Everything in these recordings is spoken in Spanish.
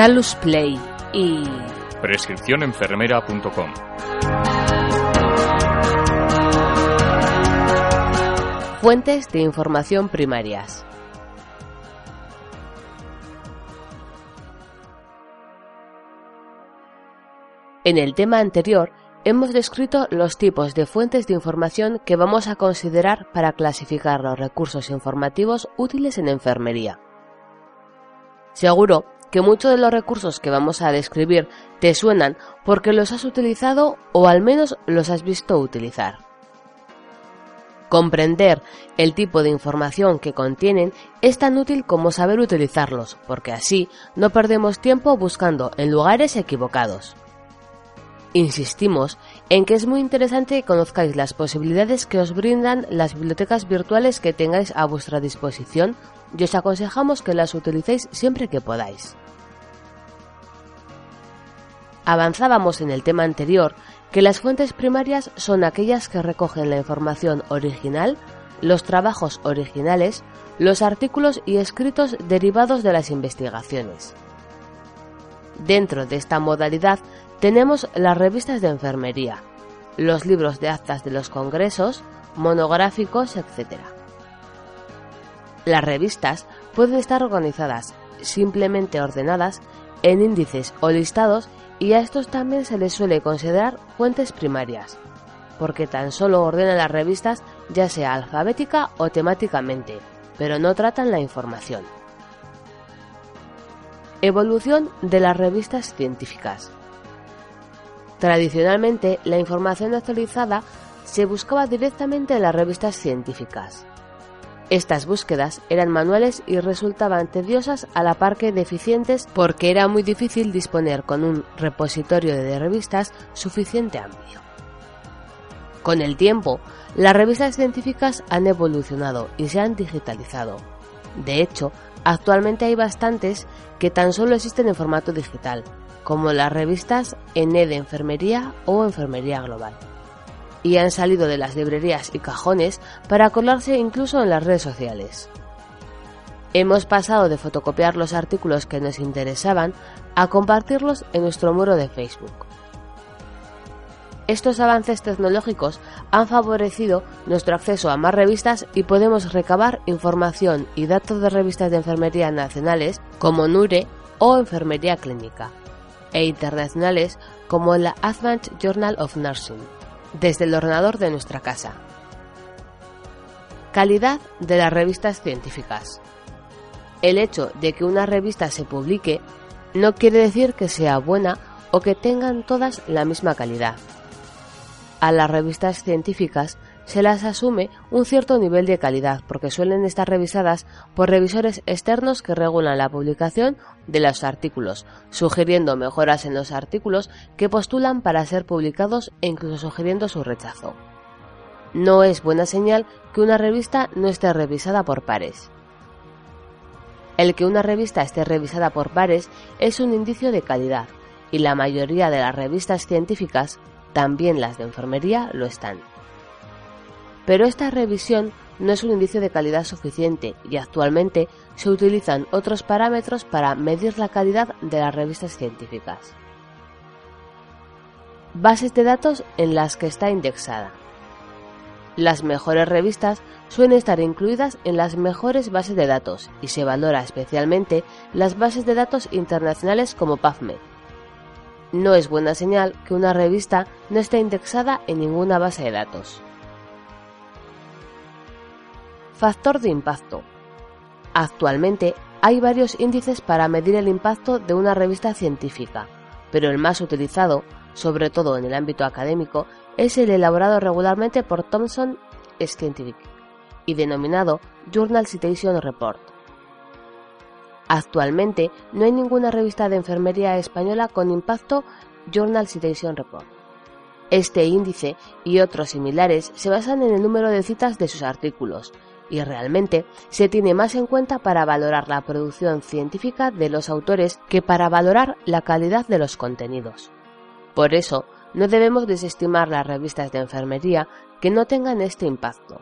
Salus Play y prescripcionenfermera.com. Fuentes de información primarias. En el tema anterior hemos descrito los tipos de fuentes de información que vamos a considerar para clasificar los recursos informativos útiles en enfermería. Seguro que muchos de los recursos que vamos a describir te suenan porque los has utilizado o al menos los has visto utilizar. Comprender el tipo de información que contienen es tan útil como saber utilizarlos, porque así no perdemos tiempo buscando en lugares equivocados. Insistimos en que es muy interesante que conozcáis las posibilidades que os brindan las bibliotecas virtuales que tengáis a vuestra disposición y os aconsejamos que las utilicéis siempre que podáis. Avanzábamos en el tema anterior que las fuentes primarias son aquellas que recogen la información original, los trabajos originales, los artículos y escritos derivados de las investigaciones. Dentro de esta modalidad tenemos las revistas de enfermería, los libros de actas de los congresos, monográficos, etc. Las revistas pueden estar organizadas, simplemente ordenadas, en índices o listados y a estos también se les suele considerar fuentes primarias, porque tan solo ordenan las revistas ya sea alfabética o temáticamente, pero no tratan la información. Evolución de las revistas científicas. Tradicionalmente, la información actualizada se buscaba directamente en las revistas científicas. Estas búsquedas eran manuales y resultaban tediosas a la par que deficientes porque era muy difícil disponer con un repositorio de revistas suficiente amplio. Con el tiempo, las revistas científicas han evolucionado y se han digitalizado. De hecho, actualmente hay bastantes que tan solo existen en formato digital, como las revistas ENE de Enfermería o Enfermería Global y han salido de las librerías y cajones para colarse incluso en las redes sociales. Hemos pasado de fotocopiar los artículos que nos interesaban a compartirlos en nuestro muro de Facebook. Estos avances tecnológicos han favorecido nuestro acceso a más revistas y podemos recabar información y datos de revistas de enfermería nacionales como NURE o Enfermería Clínica e internacionales como la Advanced Journal of Nursing desde el ordenador de nuestra casa. Calidad de las revistas científicas. El hecho de que una revista se publique no quiere decir que sea buena o que tengan todas la misma calidad. A las revistas científicas se las asume un cierto nivel de calidad porque suelen estar revisadas por revisores externos que regulan la publicación de los artículos, sugiriendo mejoras en los artículos que postulan para ser publicados e incluso sugiriendo su rechazo. No es buena señal que una revista no esté revisada por pares. El que una revista esté revisada por pares es un indicio de calidad, y la mayoría de las revistas científicas, también las de enfermería, lo están. Pero esta revisión no es un indicio de calidad suficiente y actualmente se utilizan otros parámetros para medir la calidad de las revistas científicas. Bases de datos en las que está indexada. Las mejores revistas suelen estar incluidas en las mejores bases de datos y se valora especialmente las bases de datos internacionales como PubMed. No es buena señal que una revista no esté indexada en ninguna base de datos. Factor de impacto. Actualmente hay varios índices para medir el impacto de una revista científica, pero el más utilizado, sobre todo en el ámbito académico, es el elaborado regularmente por Thomson Scientific y denominado Journal Citation Report. Actualmente no hay ninguna revista de enfermería española con impacto Journal Citation Report. Este índice y otros similares se basan en el número de citas de sus artículos, y realmente se tiene más en cuenta para valorar la producción científica de los autores que para valorar la calidad de los contenidos. Por eso, no debemos desestimar las revistas de enfermería que no tengan este impacto.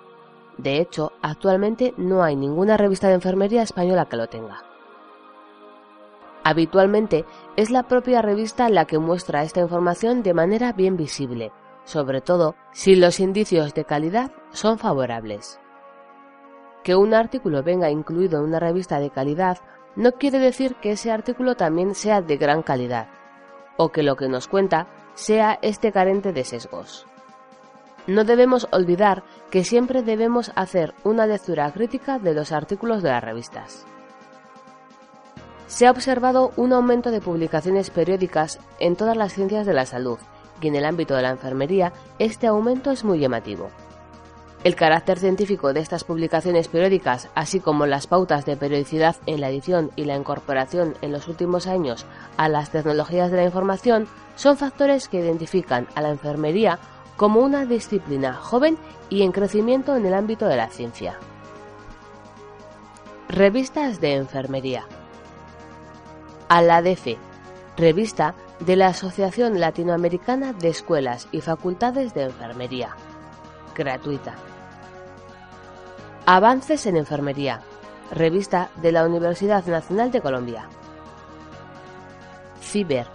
De hecho, actualmente no hay ninguna revista de enfermería española que lo tenga. Habitualmente es la propia revista la que muestra esta información de manera bien visible, sobre todo si los indicios de calidad son favorables. Que un artículo venga incluido en una revista de calidad no quiere decir que ese artículo también sea de gran calidad, o que lo que nos cuenta sea este carente de sesgos. No debemos olvidar que siempre debemos hacer una lectura crítica de los artículos de las revistas. Se ha observado un aumento de publicaciones periódicas en todas las ciencias de la salud y en el ámbito de la enfermería este aumento es muy llamativo. El carácter científico de estas publicaciones periódicas, así como las pautas de periodicidad en la edición y la incorporación en los últimos años a las tecnologías de la información, son factores que identifican a la enfermería como una disciplina joven y en crecimiento en el ámbito de la ciencia. Revistas de enfermería. A la DF, revista de la Asociación Latinoamericana de Escuelas y Facultades de Enfermería, gratuita. Avances en Enfermería, revista de la Universidad Nacional de Colombia. Ciber,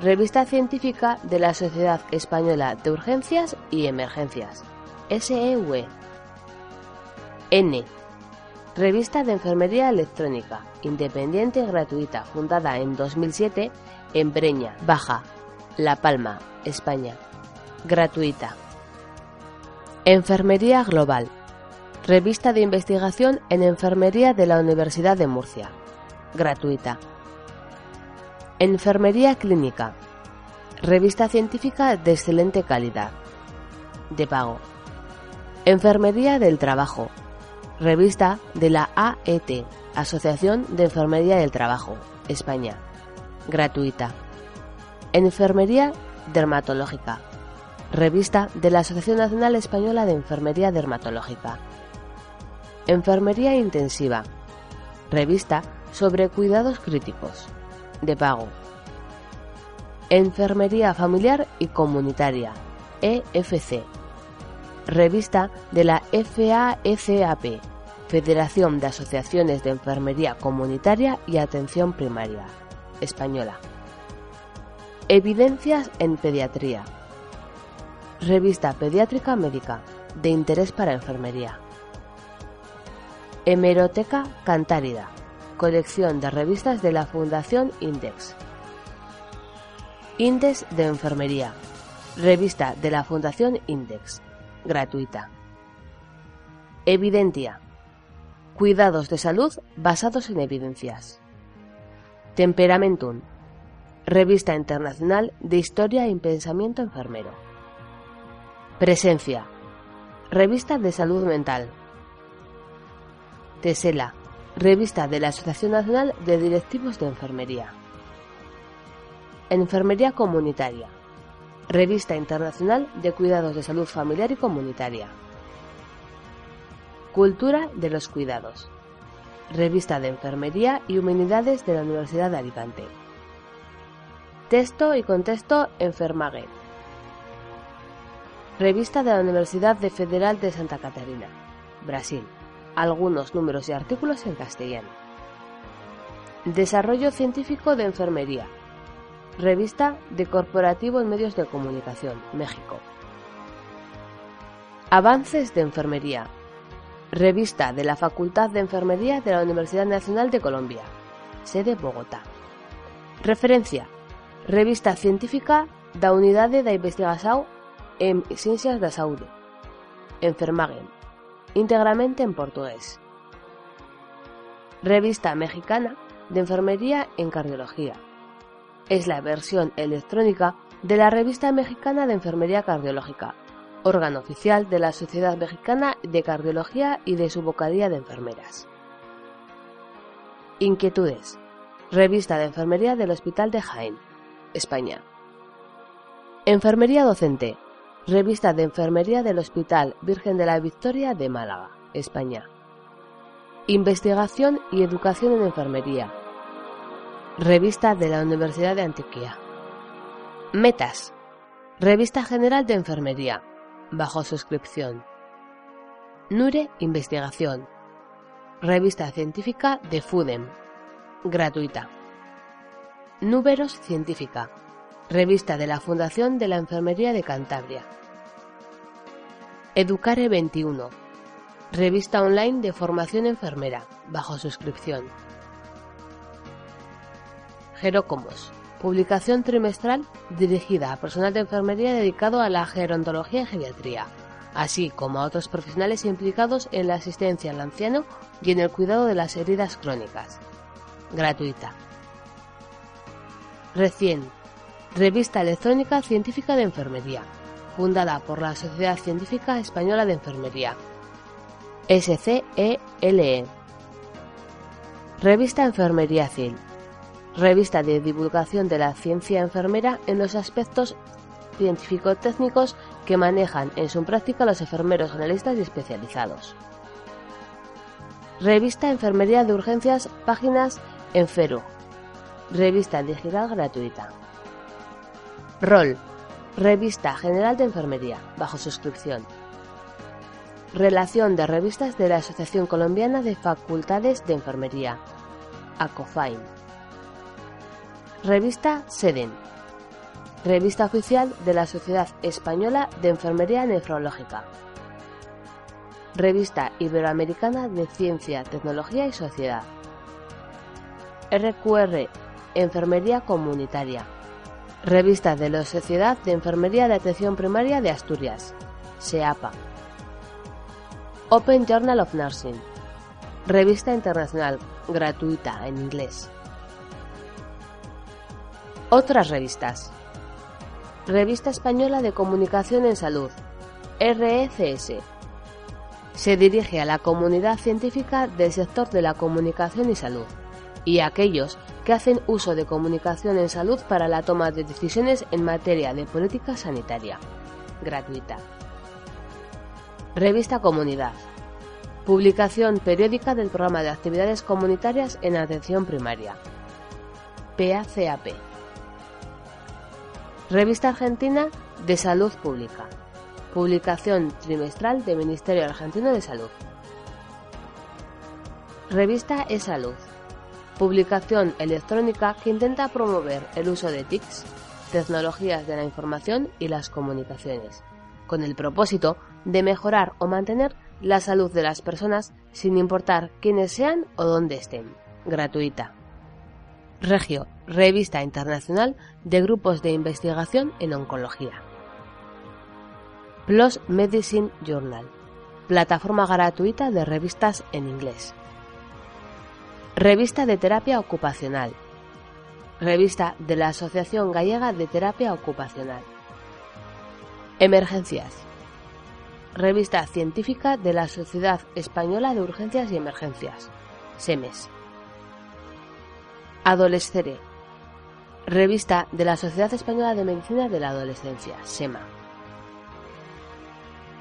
revista científica de la Sociedad Española de Urgencias y Emergencias, SEUE. N, revista de Enfermería Electrónica, independiente y gratuita, fundada en 2007 en Breña, Baja, La Palma, España. Gratuita. Enfermería Global, Revista de Investigación en Enfermería de la Universidad de Murcia. Gratuita. Enfermería Clínica. Revista científica de excelente calidad. De pago. Enfermería del Trabajo. Revista de la AET, Asociación de Enfermería del Trabajo, España. Gratuita. Enfermería Dermatológica. Revista de la Asociación Nacional Española de Enfermería Dermatológica. Enfermería Intensiva. Revista sobre cuidados críticos. De pago. Enfermería Familiar y Comunitaria. EFC. Revista de la FAECAP. Federación de Asociaciones de Enfermería Comunitaria y Atención Primaria. Española. Evidencias en Pediatría. Revista Pediátrica Médica. De interés para enfermería. Hemeroteca Cantárida, colección de revistas de la Fundación Index. Index de Enfermería, revista de la Fundación Index, gratuita. Evidentia, cuidados de salud basados en evidencias. Temperamentum, revista internacional de historia y pensamiento enfermero. Presencia, revista de salud mental Tesela, revista de la Asociación Nacional de Directivos de Enfermería. Enfermería Comunitaria, revista internacional de cuidados de salud familiar y comunitaria. Cultura de los cuidados, revista de enfermería y humanidades de la Universidad de Alicante. Texto y contexto Enfermage, revista de la Universidad de Federal de Santa Catarina, Brasil algunos números y artículos en castellano. Desarrollo científico de enfermería. Revista de Corporativo en Medios de Comunicación, México. Avances de Enfermería. Revista de la Facultad de Enfermería de la Universidad Nacional de Colombia. Sede Bogotá. Referencia. Revista científica da Unidade da Investigación en Ciencias da Saúde. Enfermagem íntegramente en portugués. Revista Mexicana de Enfermería en Cardiología. Es la versión electrónica de la Revista Mexicana de Enfermería Cardiológica, órgano oficial de la Sociedad Mexicana de Cardiología y de su Bocadilla de Enfermeras. Inquietudes. Revista de Enfermería del Hospital de Jaén, España. Enfermería docente. Revista de Enfermería del Hospital Virgen de la Victoria de Málaga, España. Investigación y Educación en Enfermería. Revista de la Universidad de Antioquia. Metas. Revista General de Enfermería. Bajo suscripción. Nure Investigación. Revista científica de FUDEM. Gratuita. Números Científica, revista de la Fundación de la Enfermería de Cantabria. Educare 21, revista online de formación enfermera, bajo suscripción. Gerócomos, publicación trimestral dirigida a personal de enfermería dedicado a la gerontología y geriatría, así como a otros profesionales implicados en la asistencia al anciano y en el cuidado de las heridas crónicas. Gratuita. Recién, revista electrónica científica de enfermería, fundada por la Sociedad Científica Española de Enfermería, SCELE. E. Revista Enfermería CIL, revista de divulgación de la ciencia enfermera en los aspectos científico-técnicos que manejan en su práctica los enfermeros generalistas y especializados. Revista Enfermería de Urgencias, páginas Enferu. Revista digital gratuita. ROL. Revista General de Enfermería, bajo suscripción. Relación de revistas de la Asociación Colombiana de Facultades de Enfermería, ACOFAIN. Revista SEDEN. Revista oficial de la Sociedad Española de Enfermería Nefrológica. Revista Iberoamericana de Ciencia, Tecnología y Sociedad. RQR Enfermería Comunitaria. Revista de la Sociedad de Enfermería de Atención Primaria de Asturias. SEAPA. Open Journal of Nursing. Revista internacional, gratuita en inglés. Otras revistas. Revista Española de Comunicación en Salud, RECS. Se dirige a la comunidad científica del sector de la comunicación y salud y a aquellos que hacen uso de comunicación en salud para la toma de decisiones en materia de política sanitaria. Gratuita. Revista Comunidad. Publicación periódica del programa de actividades comunitarias en atención primaria. PACAP. Revista Argentina de Salud Pública. Publicación trimestral del Ministerio Argentino de Salud. Revista E-Salud. Publicación electrónica que intenta promover el uso de TICs, tecnologías de la información y las comunicaciones, con el propósito de mejorar o mantener la salud de las personas sin importar quiénes sean o dónde estén. Gratuita. Regio, revista internacional de grupos de investigación en oncología. PLOS Medicine Journal, plataforma gratuita de revistas en inglés. Revista de Terapia Ocupacional. Revista de la Asociación Gallega de Terapia Ocupacional. Emergencias. Revista científica de la Sociedad Española de Urgencias y Emergencias. SEMES. Adolescere. Revista de la Sociedad Española de Medicina de la Adolescencia, SEMA.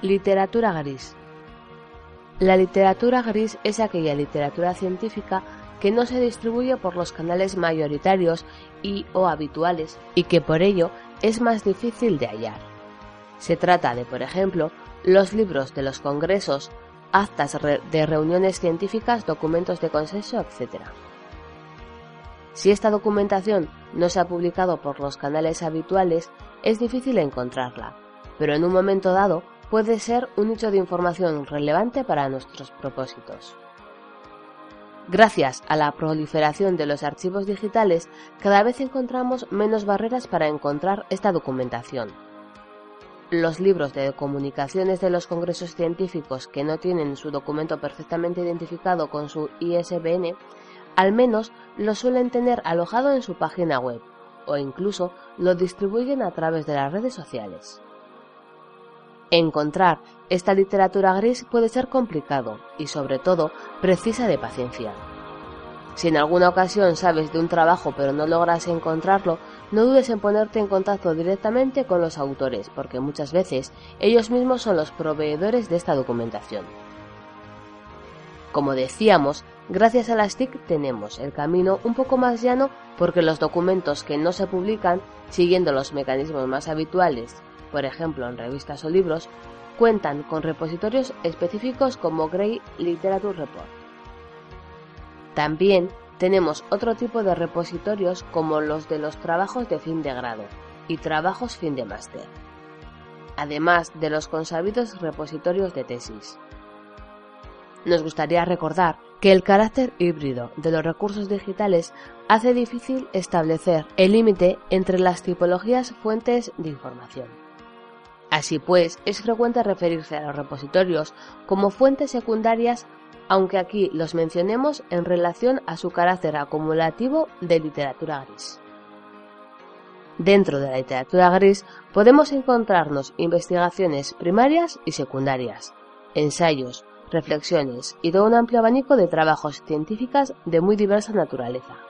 Literatura gris. La literatura gris es aquella literatura científica que no se distribuye por los canales mayoritarios y o habituales y que por ello es más difícil de hallar. Se trata de, por ejemplo, los libros de los congresos, actas de reuniones científicas, documentos de consenso, etc. Si esta documentación no se ha publicado por los canales habituales, es difícil encontrarla, pero en un momento dado puede ser un nicho de información relevante para nuestros propósitos. Gracias a la proliferación de los archivos digitales, cada vez encontramos menos barreras para encontrar esta documentación. Los libros de comunicaciones de los congresos científicos que no tienen su documento perfectamente identificado con su ISBN al menos lo suelen tener alojado en su página web o incluso lo distribuyen a través de las redes sociales. Encontrar esta literatura gris puede ser complicado y sobre todo precisa de paciencia. Si en alguna ocasión sabes de un trabajo pero no logras encontrarlo, no dudes en ponerte en contacto directamente con los autores, porque muchas veces ellos mismos son los proveedores de esta documentación. Como decíamos, Gracias a las TIC tenemos el camino un poco más llano porque los documentos que no se publican siguiendo los mecanismos más habituales, por ejemplo en revistas o libros, cuentan con repositorios específicos como Grey Literature Report. También tenemos otro tipo de repositorios como los de los trabajos de fin de grado y trabajos fin de máster, además de los consabidos repositorios de tesis. Nos gustaría recordar que el carácter híbrido de los recursos digitales hace difícil establecer el límite entre las tipologías fuentes de información. Así pues, es frecuente referirse a los repositorios como fuentes secundarias, aunque aquí los mencionemos en relación a su carácter acumulativo de literatura gris. Dentro de la literatura gris podemos encontrarnos investigaciones primarias y secundarias, ensayos, reflexiones y todo un amplio abanico de trabajos científicos de muy diversa naturaleza.